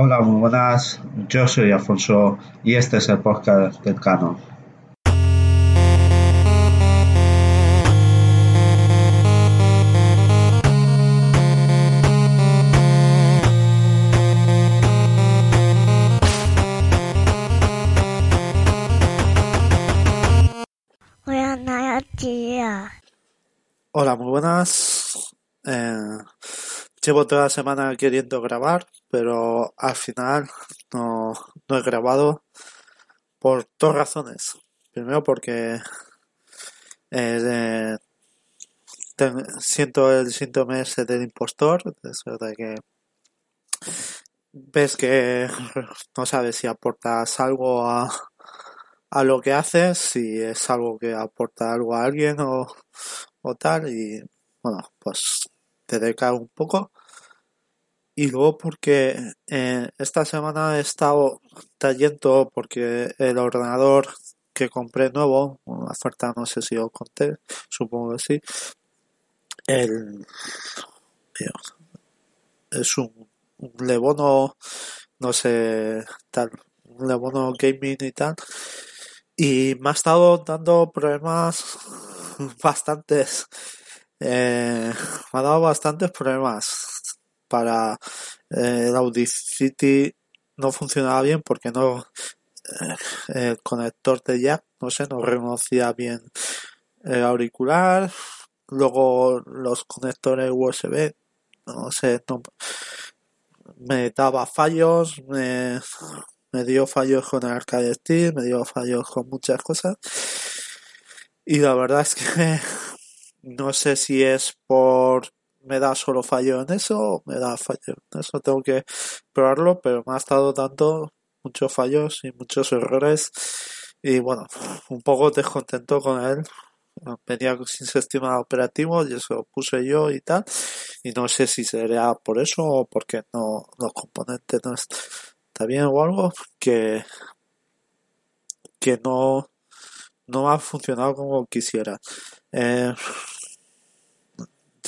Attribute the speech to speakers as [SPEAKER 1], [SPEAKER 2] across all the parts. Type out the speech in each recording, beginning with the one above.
[SPEAKER 1] Hola, muy buenas. Yo soy Alfonso y este es el podcast del Cano. Hola, muy buenas. Eh, llevo toda la semana queriendo grabar, pero al final no, he grabado por dos razones. Primero porque eh, siento el síntoma ese del impostor, es verdad que ves que no sabes si aportas algo a, a lo que haces, si es algo que aporta algo a alguien o, o tal, y bueno, pues te deca un poco y luego porque eh, esta semana he estado trayendo porque el ordenador que compré nuevo, una oferta no sé si os conté, supongo que sí, el, es un, un no sé, tal, un Lebono Gaming y tal, y me ha estado dando problemas bastantes, eh, me ha dado bastantes problemas para eh, el Audacity no funcionaba bien porque no eh, el conector de jack no sé no reconocía bien el auricular. Luego los conectores USB no sé me daba fallos me, me dio fallos con el arcade Steel me dio fallos con muchas cosas. Y la verdad es que no sé si es por me da solo fallo en eso, me da fallo en eso, tengo que probarlo, pero me ha estado dando muchos fallos y muchos errores y bueno, un poco descontento con él. Venía sin sistema operativo y eso lo puse yo y tal. Y no sé si sería por eso o porque no los componentes no están bien o algo que que no no ha funcionado como quisiera. Eh,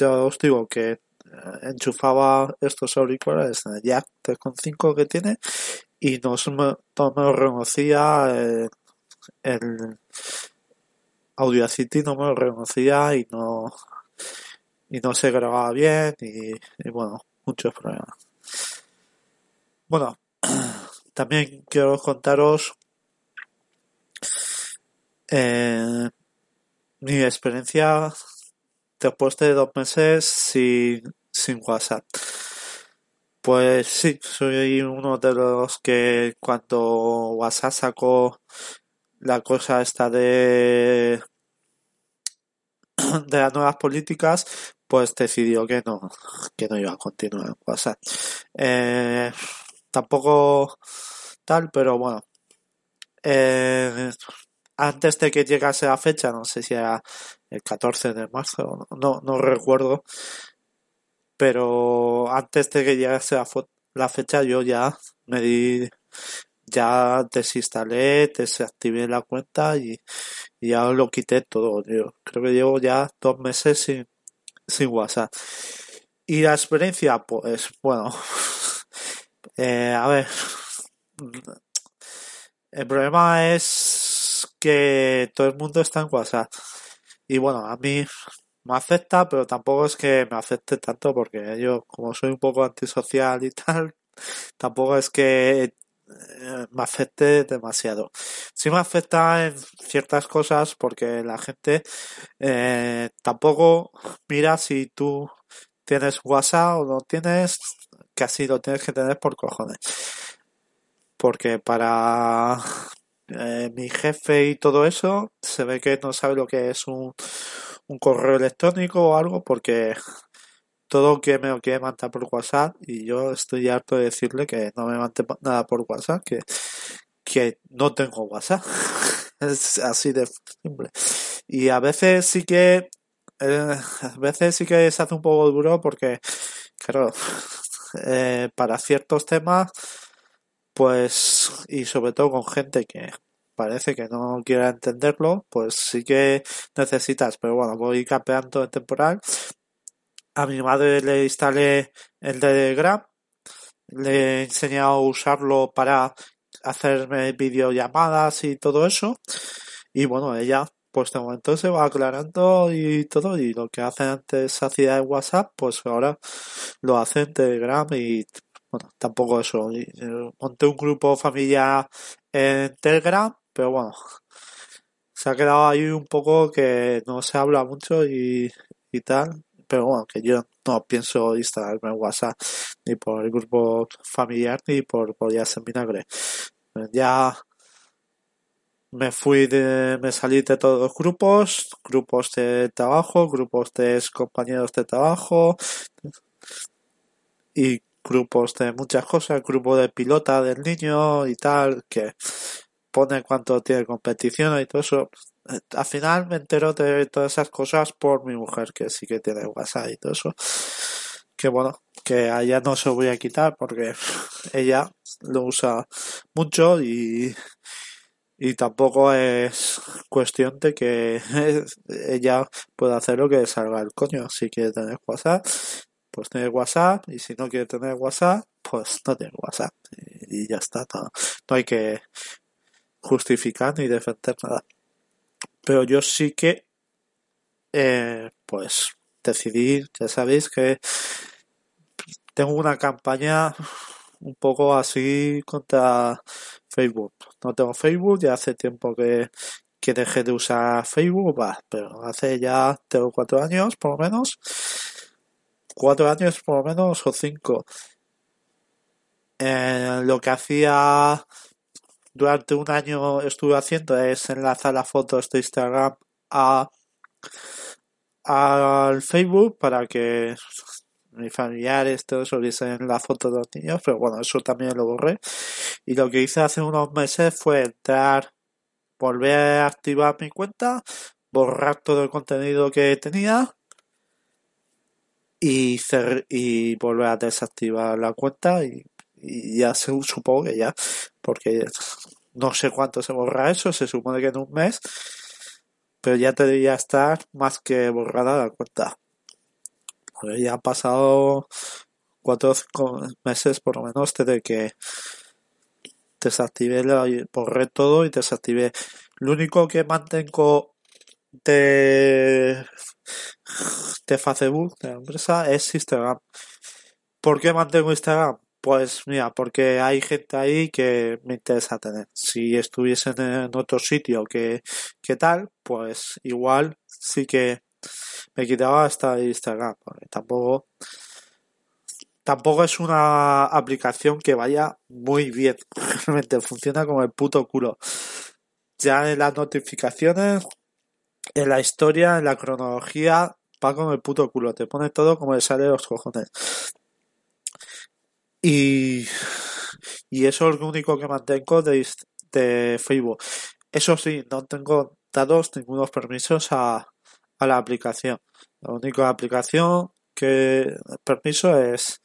[SPEAKER 1] os digo que eh, enchufaba estos auriculares el jack 3.5 que tiene y no, me, no reconocía eh, el, Audacity no me lo reconocía y no y no se grababa bien y, bueno muchos problemas. Bueno también quiero contaros eh, mi experiencia después de dos meses sin, WhatsApp. Pues sí, soy uno de los que cuando WhatsApp sacó la cosa esta de de las nuevas políticas, pues decidió que no, que no iba a continuar en WhatsApp. Eh, tampoco tal, pero bueno. Eh, antes de que llegase la fecha, no sé si era el 14 de marzo, no, no recuerdo, pero antes de que llegase la, fecha yo ya me di, ya desinstalé, desactivé la cuenta y, ya lo quité todo. Yo creo que llevo ya dos meses sin, sin WhatsApp. Y la experiencia, pues bueno, eh, a ver, el problema es que todo el mundo está en WhatsApp. Y bueno, a mí me afecta, pero tampoco es que me afecte tanto porque yo, como soy un poco antisocial y tal, tampoco es que eh, me afecte demasiado. Sí me afecta en ciertas cosas porque la gente eh, tampoco mira si tú tienes WhatsApp o no tienes, casi lo tienes que tener por cojones. Porque para, eh, mi jefe y todo eso, se ve que no sabe lo que es un, un correo electrónico o algo porque todo que me lo quiere mandar por WhatsApp y yo estoy harto de decirle que no me mande nada por WhatsApp, que, que no tengo WhatsApp. es así de simple. Y a veces sí que eh, a veces sí que se hace un poco duro porque, claro, eh, para ciertos temas, pues, y sobre todo con gente que parece que no quiera entenderlo, pues sí que necesitas, pero bueno, voy capeando en temporal. A mi madre le instalé el Telegram, le he enseñado a usarlo para hacerme videollamadas y todo eso. Y bueno, ella pues de momento se va aclarando y todo y lo que hace antes hacía en WhatsApp pues ahora lo hace en Telegram y bueno tampoco eso eh, monté un grupo familiar en Telegram pero bueno se ha quedado ahí un poco que no se habla mucho y, y tal pero bueno que yo no pienso instalarme en WhatsApp ni por el grupo familiar ni por por ya vinagre. Ya me fui de, me salí de todos los grupos, grupos de trabajo, grupos de compañeros de trabajo y grupos de muchas cosas, grupo de pilota del niño y tal, que pone cuánto tiene competición y todo eso. Al final me entero de todas esas cosas por mi mujer, que sí que tiene WhatsApp y todo eso. Que bueno, que allá no se voy a quitar porque ella lo usa mucho y y tampoco es cuestión de que ella pueda hacer lo que salga el coño. Si quiere tener WhatsApp, pues tiene WhatsApp. Y si no quiere tener WhatsApp, pues no tiene WhatsApp. Y, ya está. No, hay que justificar ni defender nada. Pero yo sí que, eh, pues, decidí, ya sabéis que tengo una campaña un poco así contra Facebook. No tengo Facebook, ya hace tiempo que, que dejé de usar Facebook, pero hace ya tengo cuatro años por lo menos. Cuatro años por lo menos o cinco. Eh, lo que hacía durante un año estuve haciendo es enlazar las fotos de Instagram a al Facebook para que mis familiares, todo eso, en la foto de los niños, pero bueno, eso también lo borré. Y lo que hice hace unos meses fue entrar, volver a activar mi cuenta, borrar todo el contenido que tenía y, y volver a desactivar la cuenta y, ya se, supongo que ya, porque no sé cuánto se borra eso, se supone que en un mes, pero ya debería estar más que borrada la cuenta ya han pasado cuatro meses por lo menos desde que desactivé, la, borré todo y desactivé. Lo único que mantengo de, de Facebook, de la empresa, es Instagram. ¿Por qué mantengo Instagram? Pues mira, porque hay gente ahí que me interesa tener. Si estuviesen en otro sitio que, que tal, pues igual sí que me quitaba hasta Instagram, porque tampoco tampoco es una aplicación que vaya muy bien. Realmente funciona como el puto culo. Ya en las notificaciones, en la historia, en la cronología, va con el puto culo. Te pone todo como le sale los cojones. Y, y eso es lo único que mantengo de, de Facebook. Eso sí, no tengo dados ningunos permisos a, a la aplicación. La única aplicación que permiso es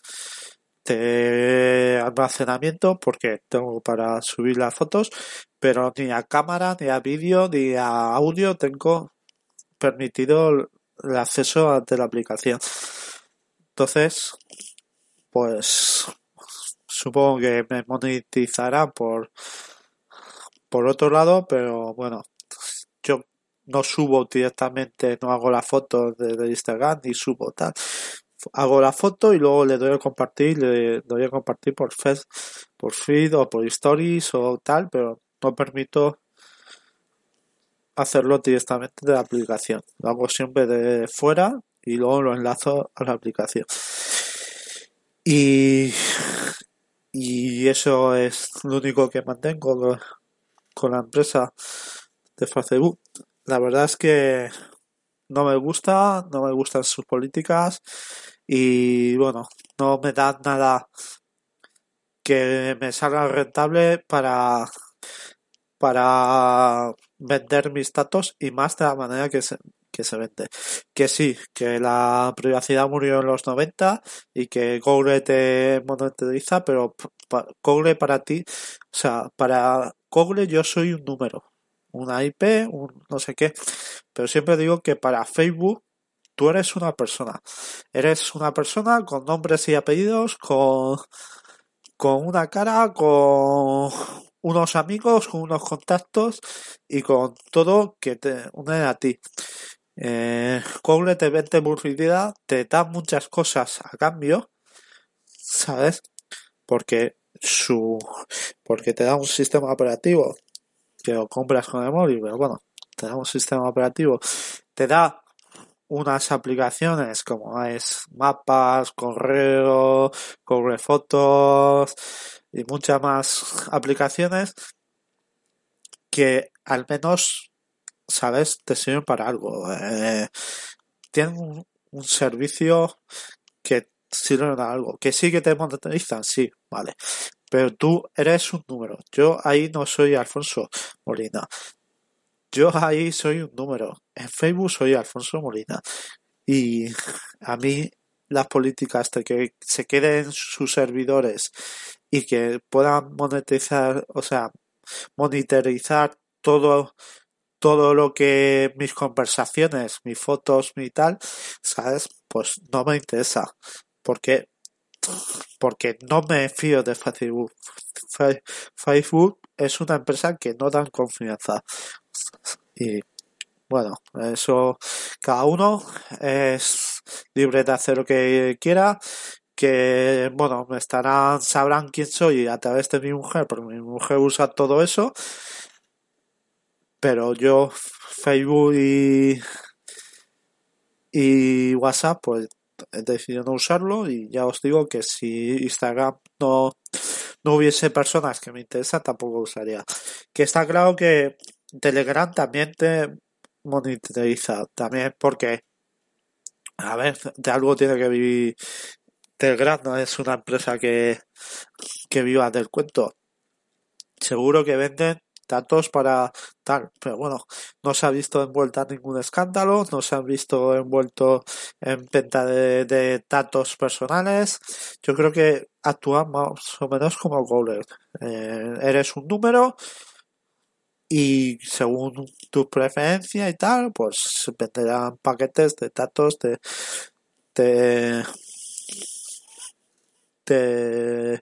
[SPEAKER 1] de almacenamiento porque tengo para subir las fotos, pero ni a cámara, ni a vídeo, ni a audio tengo permitido el acceso ante la aplicación. Entonces, pues supongo que me monetizará por por otro lado, pero bueno, no subo directamente, no hago la foto de, Instagram ni subo tal. Hago la foto y luego le doy a compartir, le doy a compartir por feed, por feed o por stories o tal, pero no permito hacerlo directamente de la aplicación. Lo hago siempre de fuera y luego lo enlazo a la aplicación. Y, y eso es lo único que mantengo con la empresa de Facebook la verdad es que no me gusta, no me gustan sus políticas y bueno, no me da nada que me salga rentable para para vender mis datos y más de la manera que se, que se vende. Que sí, que la privacidad murió en los 90 y que Google te monetiza, pero Google para ti, o sea, para Google yo soy un número, una IP, un no sé qué, pero siempre digo que para Facebook tú eres una persona. Eres una persona con nombres y apellidos, con, con una cara, con unos amigos, con unos contactos y con todo que te une a ti. Eh, Google te vende publicidad, te da muchas cosas a cambio, ¿sabes? Porque su porque te da un sistema operativo que lo compras con el móvil, pero bueno, te da un sistema operativo, te da unas aplicaciones como es mapas, correo, corre fotos y muchas más aplicaciones que al menos, sabes, te sirven para algo. Eh, tienen un, servicio que sirve para algo. Que sí que te monetizan, sí, vale. Pero tú eres un número. Yo ahí no soy Alfonso Molina. Yo ahí soy un número. En Facebook soy Alfonso Molina. Y a mí las políticas de que se queden sus servidores y que puedan monetizar, o sea, monitorizar todo todo lo que mis conversaciones, mis fotos, mi tal, ¿sabes? Pues no me interesa. Porque porque no me fío de Facebook. Facebook es una empresa que no dan confianza. Y bueno, eso cada uno es libre de hacer lo que quiera. Que bueno, me estarán, sabrán quién soy a través de mi mujer, porque mi mujer usa todo eso. Pero yo, Facebook y, y WhatsApp, pues he decidido no usarlo y ya os digo que si Instagram no, no hubiese personas que me interesan tampoco usaría. Que está claro que Telegram también te monetiza, también porque, a ver, de algo tiene que vivir. Telegram no es una empresa que, que viva del cuento. Seguro que venden datos para tal, pero bueno, no se ha visto envuelta en ningún escándalo, no se han visto envuelto en venta de, de datos personales. Yo creo que actúan más o menos como Google. Eh, eres un número, y según tu preferencia y tal, pues venderán paquetes de datos de, de, de,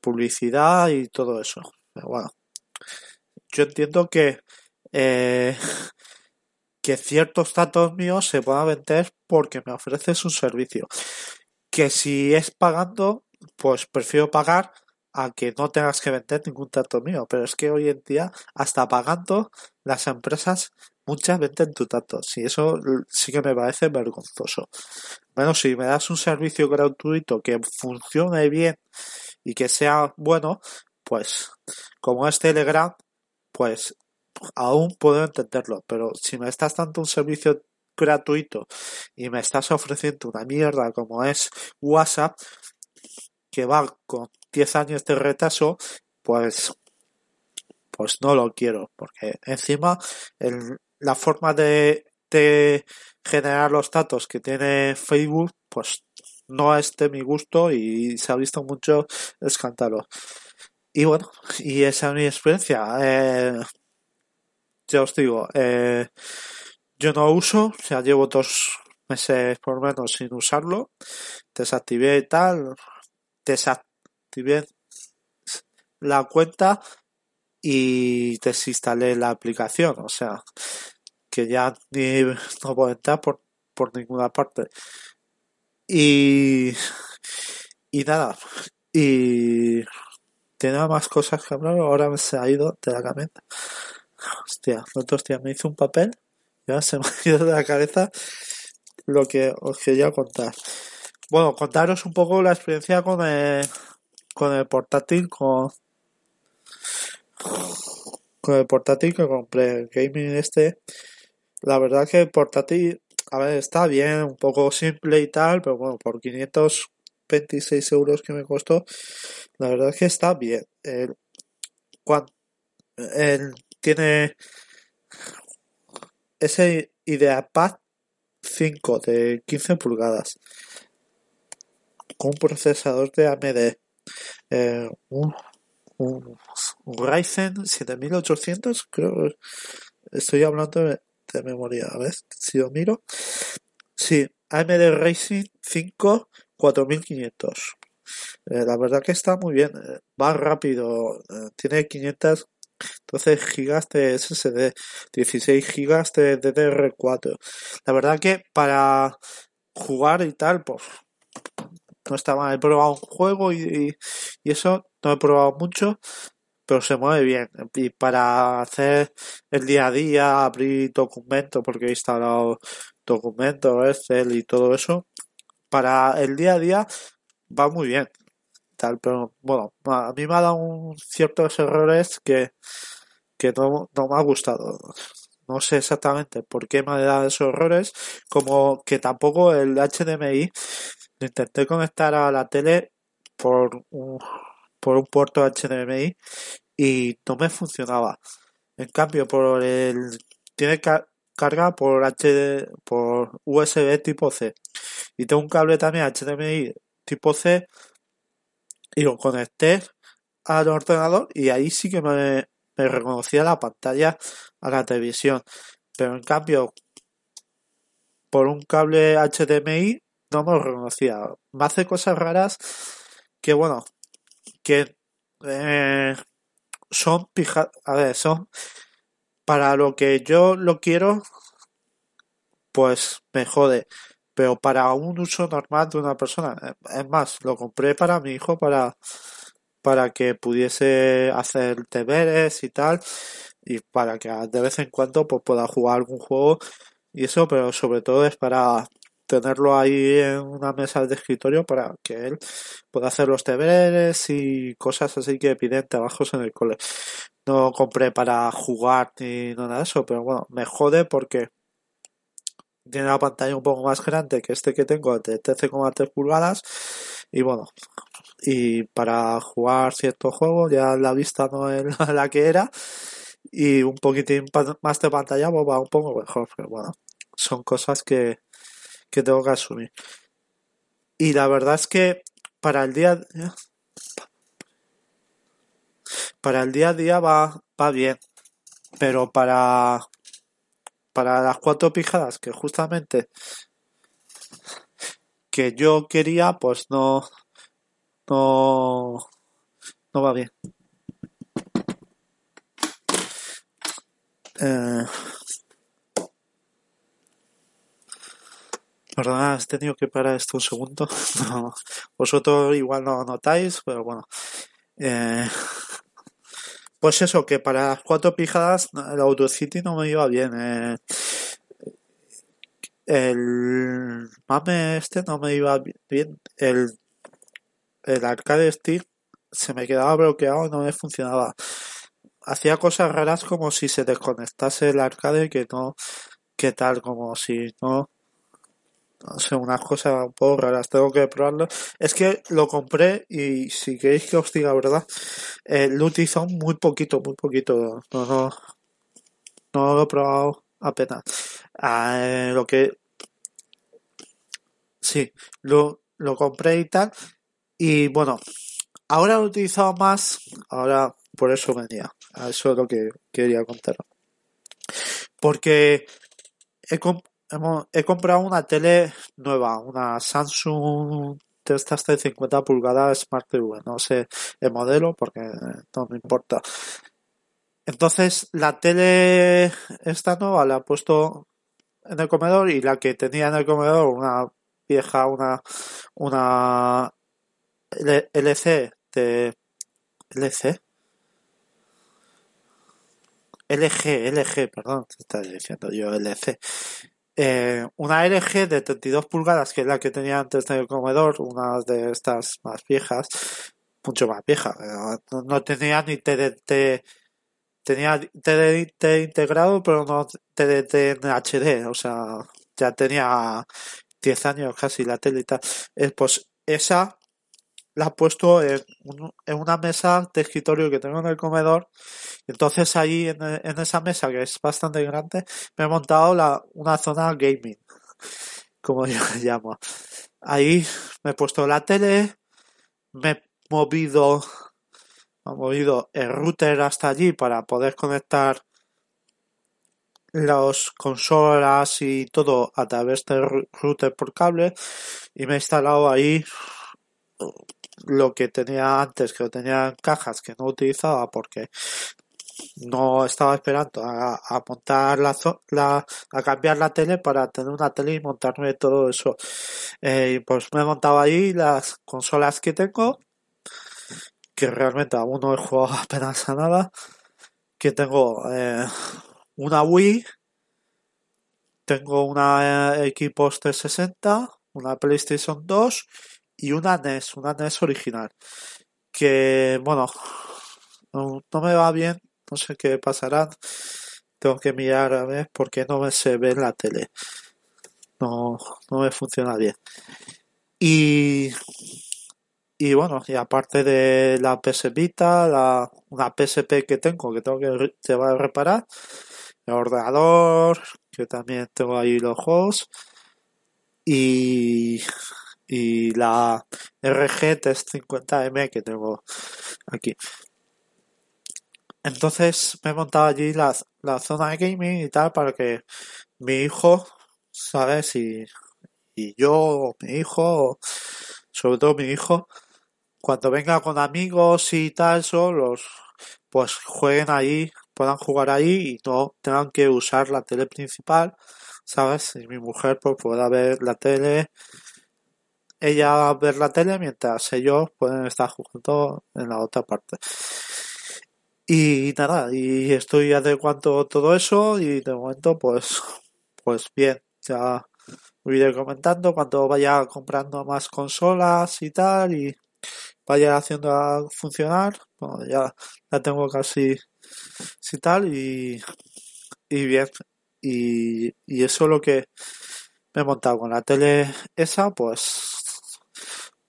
[SPEAKER 1] publicidad y todo eso. Pero bueno, yo entiendo que eh, que ciertos datos míos se puedan vender porque me ofreces un servicio. Que si es pagando, pues prefiero pagar a que no tengas que vender ningún dato mío. Pero es que hoy en día, hasta pagando, las empresas muchas venden tus datos. Y eso sí que me parece vergonzoso. Bueno, si me das un servicio gratuito que funcione bien y que sea bueno, pues como es Telegram, pues aún puedo entenderlo. Pero si me estás dando un servicio gratuito y me estás ofreciendo una mierda como es WhatsApp, que va con 10 años de retraso, pues, pues no lo quiero, porque encima el, la forma de, de generar los datos que tiene Facebook, pues no es de mi gusto y se ha visto mucho escándalo. Y bueno, y esa es mi experiencia. Eh, ya os digo, eh, yo no uso, sea, llevo dos meses por lo menos sin usarlo. Desactivé y tal, desactivé la cuenta y desinstalé la aplicación, o sea, que ya ni no puedo entrar por, por ninguna parte. Y, y nada, y tenía más cosas que hablar, ahora se ha ido de la cabeza. Hostia, otros días me hizo un papel, ya se me ha ido de la cabeza lo que os quería contar. Bueno, contaros un poco la experiencia con el, con el portátil, con, con el portátil que compré, el gaming este. La verdad que el portátil a ver, está bien, un poco simple y tal, pero bueno, por 526 euros que me costó, la verdad que está bien. El, cuando, tiene ese IdeaPad 5 de 15 pulgadas con un procesador de AMD, eh, un, un, Ryzen 7800, creo, estoy hablando de, de, memoria, a ver si lo miro. Sí, AMD Ryzen 5 4500. Eh, la verdad que está muy bien, eh, va rápido, eh, tiene 500 12 gigas de SSD, 16 gigas de DDR4. La verdad que para jugar y tal, pues no está mal. He probado un juego y, y, eso no he probado mucho, pero se mueve bien. Y para hacer el día a día, abrir documentos, porque he instalado documentos, Excel y todo eso, para el día a día va muy bien. Tal, pero bueno, a mí me ha dado un, ciertos errores que, que no, no me ha gustado. No sé exactamente por qué me ha dado esos errores, como que tampoco el HDMI intenté conectar a la tele por un, por un puerto HDMI y no me funcionaba. En cambio, por el tiene carga por HD por USB tipo C y tengo un cable también HDMI tipo C y lo conecté al ordenador y ahí sí que me, me reconocía la pantalla a la televisión. Pero en cambio, por un cable HDMI no me lo reconocía. Me hace cosas raras que, bueno, que eh, son pija a ver, son para lo que yo lo quiero, pues me jode. Pero para un uso normal de una persona, eh, es más, lo compré para mi hijo para, para que pudiese hacer deberes y tal, y para que de vez en cuando pues, pueda jugar algún juego y eso, pero sobre todo es para tenerlo ahí en una mesa de escritorio para que él pueda hacer los deberes y cosas así que piden trabajos en el cole. No compré para jugar ni nada de eso, pero bueno, me jode porque tiene la pantalla un poco más grande que este que tengo de 13,3 pulgadas y bueno y para jugar ciertos juegos ya la vista no es la que era y un poquitín más de pantalla pues va un poco mejor pero bueno son cosas que que tengo que asumir. Y la verdad es que para el día para el día a día va, va bien. Pero para para las cuatro pijadas que justamente que yo quería, pues no no no va bien. Eh, Perdonad, he tenido que parar esto un segundo. vosotros igual no notáis, pero bueno. Eh, pues eso, que para las cuatro pijadas el Autocity no me iba bien. Eh, el mame este no me iba bien. El, el arcade stick se me quedaba bloqueado y no me funcionaba. Hacía cosas raras como si se desconectase el arcade que no, que tal, como si no sé, unas cosas un poco raras, tengo que probarlo. Es que lo compré y si queréis que os diga verdad, eh, lo utilizado muy poquito, muy poquito. No, no, no lo he probado apenas. Ah, lo que sí, lo, lo compré y tal. Y bueno, ahora lo he utilizado más, ahora por eso venía. Eso es lo que quería contar. Porque he comprado una tele nueva, una Samsung de estas de 50 pulgadas Smart TV, no sé el modelo porque no me importa. Entonces la tele esta nueva la he puesto en el comedor y la que tenía en el comedor una vieja, una una LC de LC LG, LG, perdón, te estaba diciendo yo LC eh, una LG de 32 pulgadas, que es la que tenía antes del comedor, una de estas más viejas, mucho más vieja. No, tenía ni TDT, tenía TDT integrado, pero no TDT en HD, o sea, ya tenía 10 años casi la tal. Eh, pues esa la he puesto en, una mesa de escritorio que tengo en el comedor. Entonces ahí en, esa mesa que es bastante grande me he montado una zona gaming, como yo le llamo. Ahí me he puesto la tele, me he movido, he movido el router hasta allí para poder conectar las consolas y todo a través del router por cable y me he instalado ahí lo que tenía antes, que lo tenía en cajas que no utilizaba porque no estaba esperando a, montar la, la, a cambiar la tele para tener una tele y montarme todo eso. Eh, pues me he montado ahí las consolas que tengo, que realmente aún no he jugado apenas a nada, que tengo eh, una Wii, tengo una eh, Xbox 360, una PlayStation 2 y una NES, una NES original. Que, bueno, no, me va bien, no sé qué pasará. Tengo que mirar a ver por qué no me se ve en la tele. No, no me funciona bien. Y, y bueno, y aparte de la PS Vita, la, una PSP que tengo, que tengo que llevar a reparar, el ordenador, que también tengo ahí los juegos, y, y la RG 350M que tengo aquí. Entonces me he montado allí la, la zona de gaming y tal para que mi hijo, ¿sabes? Y, y yo, mi hijo, sobre todo mi hijo, cuando venga con amigos y tal, solos, pues jueguen ahí, puedan jugar ahí y no tengan que usar la tele principal, ¿sabes? Y mi mujer pues pueda ver la tele, ella ver la tele mientras ellos pueden estar juntos en la otra parte. Y nada, y estoy adecuando todo eso y de momento pues, pues bien, ya iré comentando cuando vaya comprando más consolas y tal y vaya haciendo funcionar. Bueno, ya la tengo casi y tal y, y bien. Y, y eso lo que me he montado con la tele esa, pues,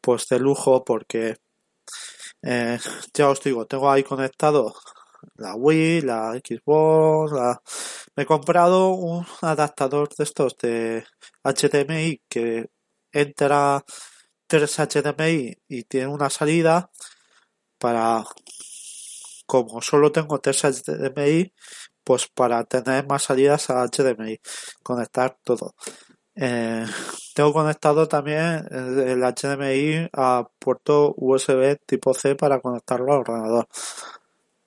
[SPEAKER 1] pues de lujo porque eh, ya os digo, tengo ahí conectado la Wii, la Xbox, la... me he comprado un adaptador de estos de HDMI que entra 3 HDMI y tiene una salida para como solo tengo 3 HDMI pues para tener más salidas a HDMI conectar todo eh, tengo conectado también el HDMI a puerto USB tipo C para conectarlo al ordenador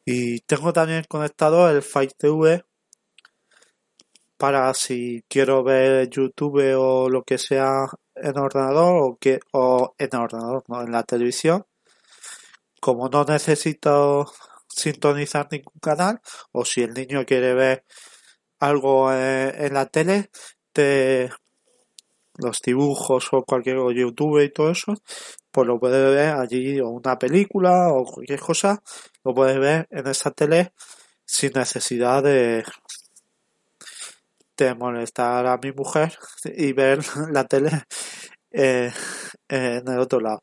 [SPEAKER 1] y tengo también conectado el Fire TV para si quiero ver YouTube o lo que sea en ordenador o que o en ordenador, no en la televisión. Como no necesito sintonizar ningún canal o si el niño quiere ver algo en, la tele, te, los dibujos o cualquier YouTube y todo eso, pues lo puede ver allí o una película o cualquier cosa, lo puede ver en esa tele sin necesidad de, de molestar a mi mujer y ver la tele eh, en el otro lado.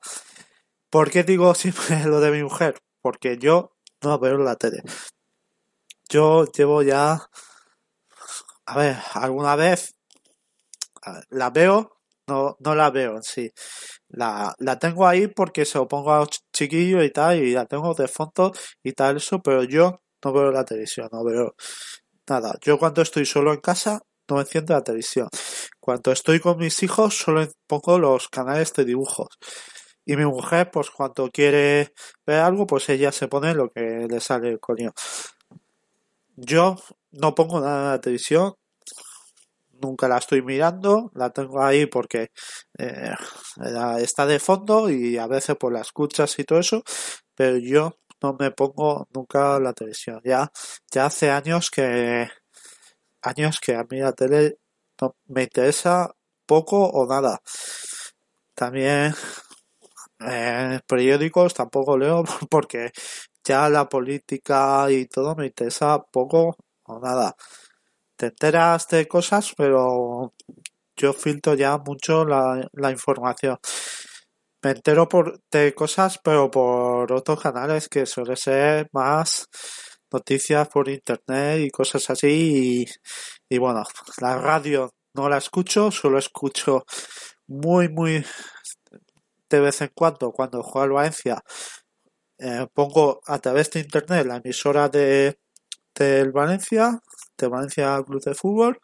[SPEAKER 1] ¿Por qué digo siempre lo de mi mujer? Porque yo no veo la tele. Yo llevo ya, a ver, alguna vez la veo, no, no la veo sí. La, la tengo ahí porque se lo pongo a los chiquillos y tal, y la tengo de fondo y tal, eso, pero yo no veo la televisión, no veo nada. Yo cuando estoy solo en casa, no enciendo la televisión. Cuando estoy con mis hijos, solo pongo los canales de dibujos. Y mi mujer, pues cuando quiere ver algo, pues ella se pone lo que le sale el coño. Yo no pongo nada en la televisión, nunca la estoy mirando, la tengo ahí porque eh, está de fondo y a veces por las escuchas y todo eso, pero yo no me pongo nunca la televisión. Ya, ya hace años que años que a mí la tele me interesa poco o nada. También eh, periódicos tampoco leo porque ya la política y todo me interesa poco o nada te enteras de cosas, pero yo filtro ya mucho la, la información. Me entero por, de cosas, pero por otros canales que suele ser más noticias por internet y cosas así. Y, y bueno, la radio no la escucho, solo escucho muy, muy de vez en cuando, cuando juega el Valencia, eh, pongo a través de internet la emisora de del Valencia, de Valencia Club de Fútbol,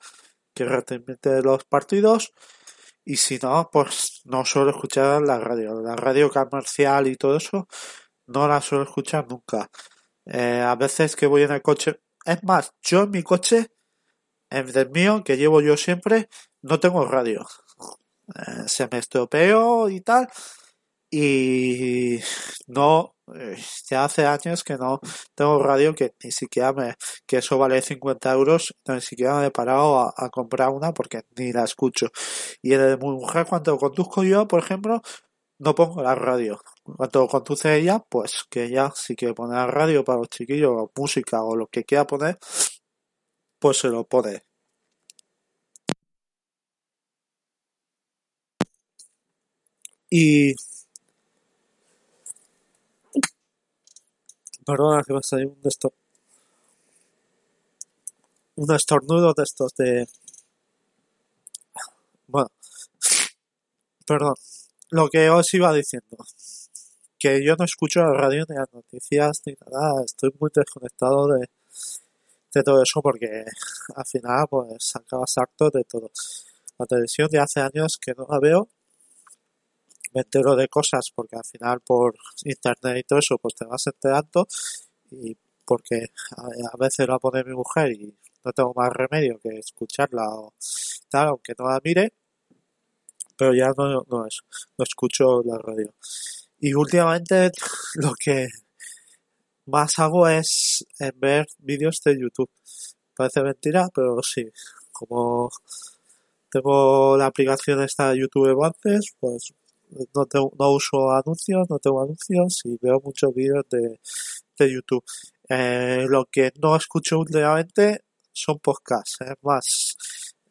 [SPEAKER 1] que retransmite los partidos. Y si no, pues no suelo escuchar la radio. La radio comercial y todo eso, no la suelo escuchar nunca. Eh, a veces que voy en el coche. Es más, yo en mi coche, en el mío, que llevo yo siempre, no tengo radio. Eh, se me estropeó y tal. Y no, ya hace años que no tengo radio que ni siquiera me, que eso vale 50 euros, ni siquiera me he parado a, comprar una porque ni la escucho. Y de mi mujer cuando conduzco yo, por ejemplo, no pongo la radio. Cuando conduce ella, pues que ella si quiere poner la radio para los chiquillos, o música o lo que quiera poner, pues se lo pone. Y perdona que va a salir un esto un estornudo de estos de bueno perdón lo que os iba diciendo que yo no escucho la radio ni las noticias ni nada estoy muy desconectado de, de todo eso porque al final pues acabas harto de todo. La televisión de hace años que no la veo me entero de cosas porque al final por internet y todo eso pues te vas enterando y porque a, veces la pone mi mujer y no tengo más remedio que escucharla o tal, aunque no la mire, pero ya no, no es, no escucho la radio. Y últimamente lo que más hago es en ver vídeos de YouTube. Parece mentira, pero sí, como tengo la aplicación esta de YouTube Advances, pues no, tengo, no uso anuncios, no tengo anuncios y veo muchos vídeos de, de YouTube. Eh, lo que no escucho últimamente son podcasts, es más,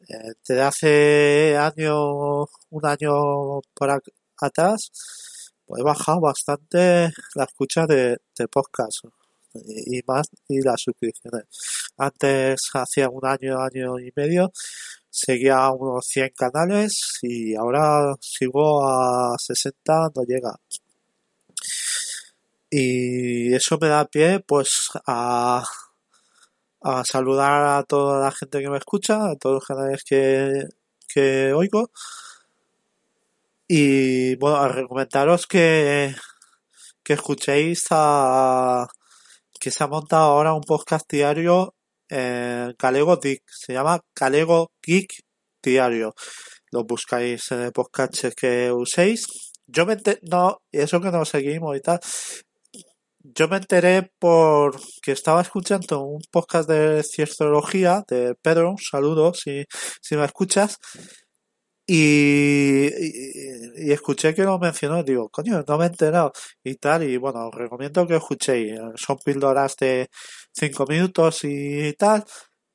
[SPEAKER 1] eh, hace año, un año para atrás, pues he bajado bastante la escucha de, de podcasts y más y las suscripciones. Antes, hacía un año, año y medio, seguía unos 100 canales y ahora sigo a 60, no llega. Y eso me da pie pues a, a saludar a toda la gente que me escucha, a todos los canales que, que oigo. Y bueno, a recomendaros que, que escuchéis a que se ha montado ahora un podcast diario eh, Calego Geek, se llama Calego Geek Diario. Lo buscáis en el podcast que uséis. Yo me enteré, no, eso que nos seguimos y tal. Yo me enteré porque estaba escuchando un podcast de cienciología de Pedro, un saludo si, si me escuchas, y, y, y, escuché que lo mencionó, digo, coño, no me he enterado y tal, y bueno, os recomiendo que escuchéis, son píldoras de 5 minutos y tal,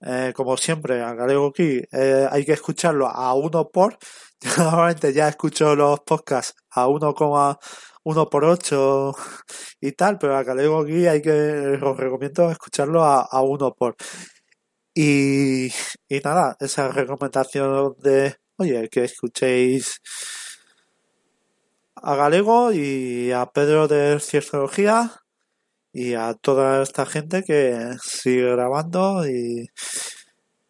[SPEAKER 1] eh, como siempre, a Galego aquí eh, hay que escucharlo a uno por, normalmente ya escucho los podcasts a 1,1 por 8 y tal, pero a Galego aquí hay que, os recomiendo escucharlo a, a uno por. Y, y nada, esa recomendación de oye, que escuchéis a Galego y a Pedro de Cienciología y a toda esta gente que sigue grabando y,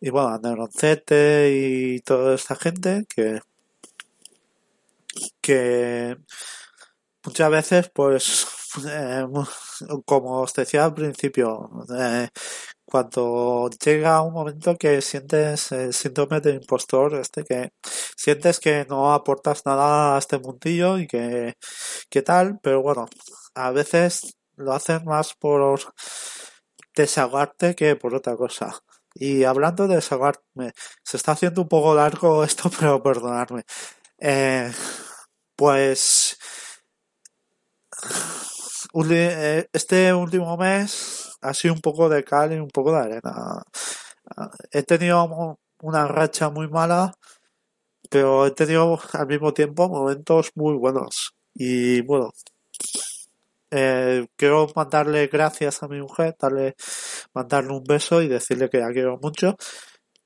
[SPEAKER 1] y bueno, a Neroncete y toda esta gente que que muchas veces pues eh, como os decía al principio eh, cuando llega un momento que sientes el síndrome de impostor, este que sientes que no aportas nada a este mundillo y que, que tal, pero bueno, a veces lo haces más por desahogarte que por otra cosa. Y hablando de desahogarme, se está haciendo un poco largo esto, pero perdonadme. Eh, pues eh, este último mes ha sido un poco de cal y un poco de arena. He tenido una racha muy mala pero he tenido al mismo tiempo momentos muy buenos. Y bueno, eh, quiero mandarle gracias a mi mujer, darle, mandarle un beso y decirle que la quiero mucho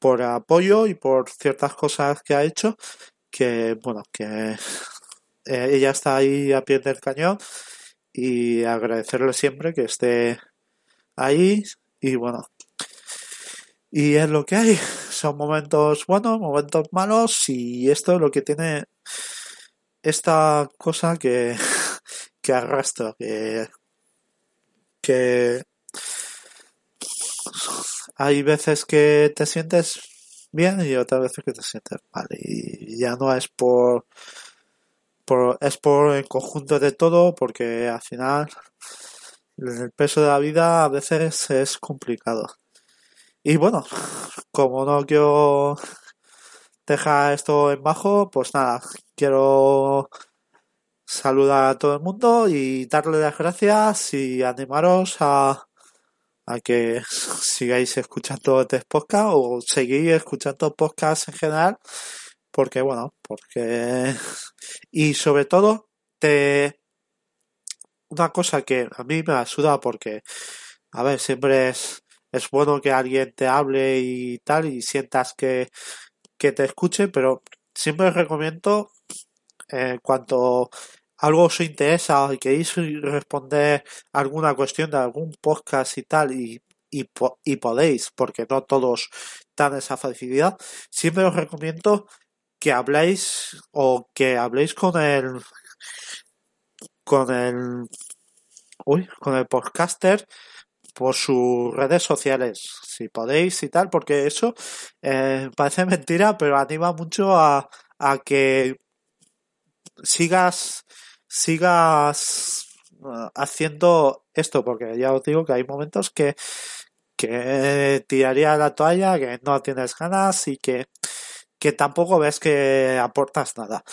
[SPEAKER 1] por apoyo y por ciertas cosas que ha hecho, que bueno, que eh, ella está ahí a pie del cañón y agradecerle siempre que esté ahí y bueno, y es lo que hay. Son momentos buenos, momentos malos y esto es lo que tiene esta cosa que, que arrastra, que, que hay veces que te sientes bien y otras veces que te sientes mal y ya no es por, por es por el conjunto de todo porque al final el peso de la vida a veces es complicado. Y bueno, como no quiero dejar esto en bajo, pues nada, quiero saludar a todo el mundo y darle las gracias y animaros a, a que sigáis escuchando este podcast o seguir escuchando podcasts en general porque bueno porque y sobre todo te una cosa que a mí me ayuda porque a ver siempre es es bueno que alguien te hable y tal y sientas que, que te escuche, pero siempre recomiendo eh, cuando algo os interesa y queréis responder alguna cuestión de algún podcast y tal y, y, y podéis, porque no todos dan esa facilidad, siempre os recomiendo que habléis o que habléis con el con el uy, con el podcaster por sus redes sociales, si podéis y tal, porque eso eh, parece mentira, pero anima mucho a, a que sigas sigas uh, haciendo esto, porque ya os digo que hay momentos que, que tiraría la toalla, que no tienes ganas y que, que tampoco ves que aportas nada.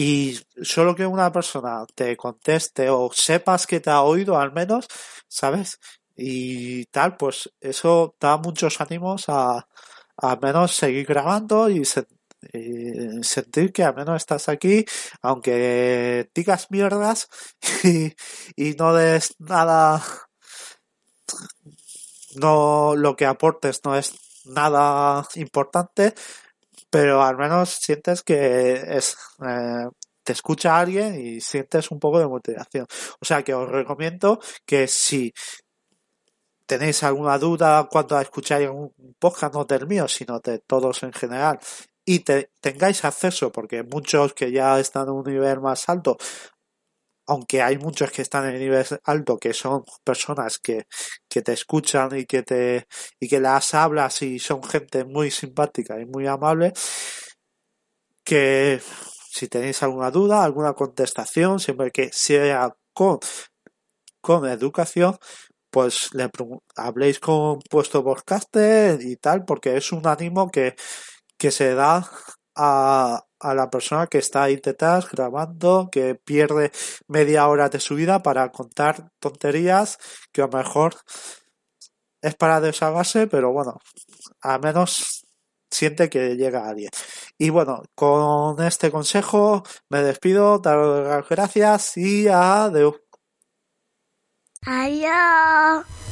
[SPEAKER 1] Y solo que una persona te conteste o sepas que te ha oído al menos, ¿sabes? y tal, pues eso da muchos ánimos a al menos seguir grabando y, sentir que al menos estás aquí, aunque digas mierdas y, y no des nada, no lo que aportes no es nada importante, pero al menos sientes que es eh, te escucha alguien y sientes un poco de motivación. O sea que os recomiendo que si tenéis alguna duda cuando escucháis un podcast, no del mío, sino de todos en general, y te, tengáis acceso, porque muchos que ya están en un nivel más alto, aunque hay muchos que están en el nivel alto, que son personas que, que te escuchan y que te y que las hablas y son gente muy simpática y muy amable, que si tenéis alguna duda, alguna contestación, siempre que sea con, con educación, pues le habléis con vuestro podcaster y tal, porque es un ánimo que, que se da a, a la persona que está ahí detrás grabando, que pierde media hora de su vida para contar tonterías que a lo mejor es para desahogarse, pero bueno, al menos siente que llega alguien. Y bueno, con este consejo me despido, daros las gracias y adiós.
[SPEAKER 2] 还有。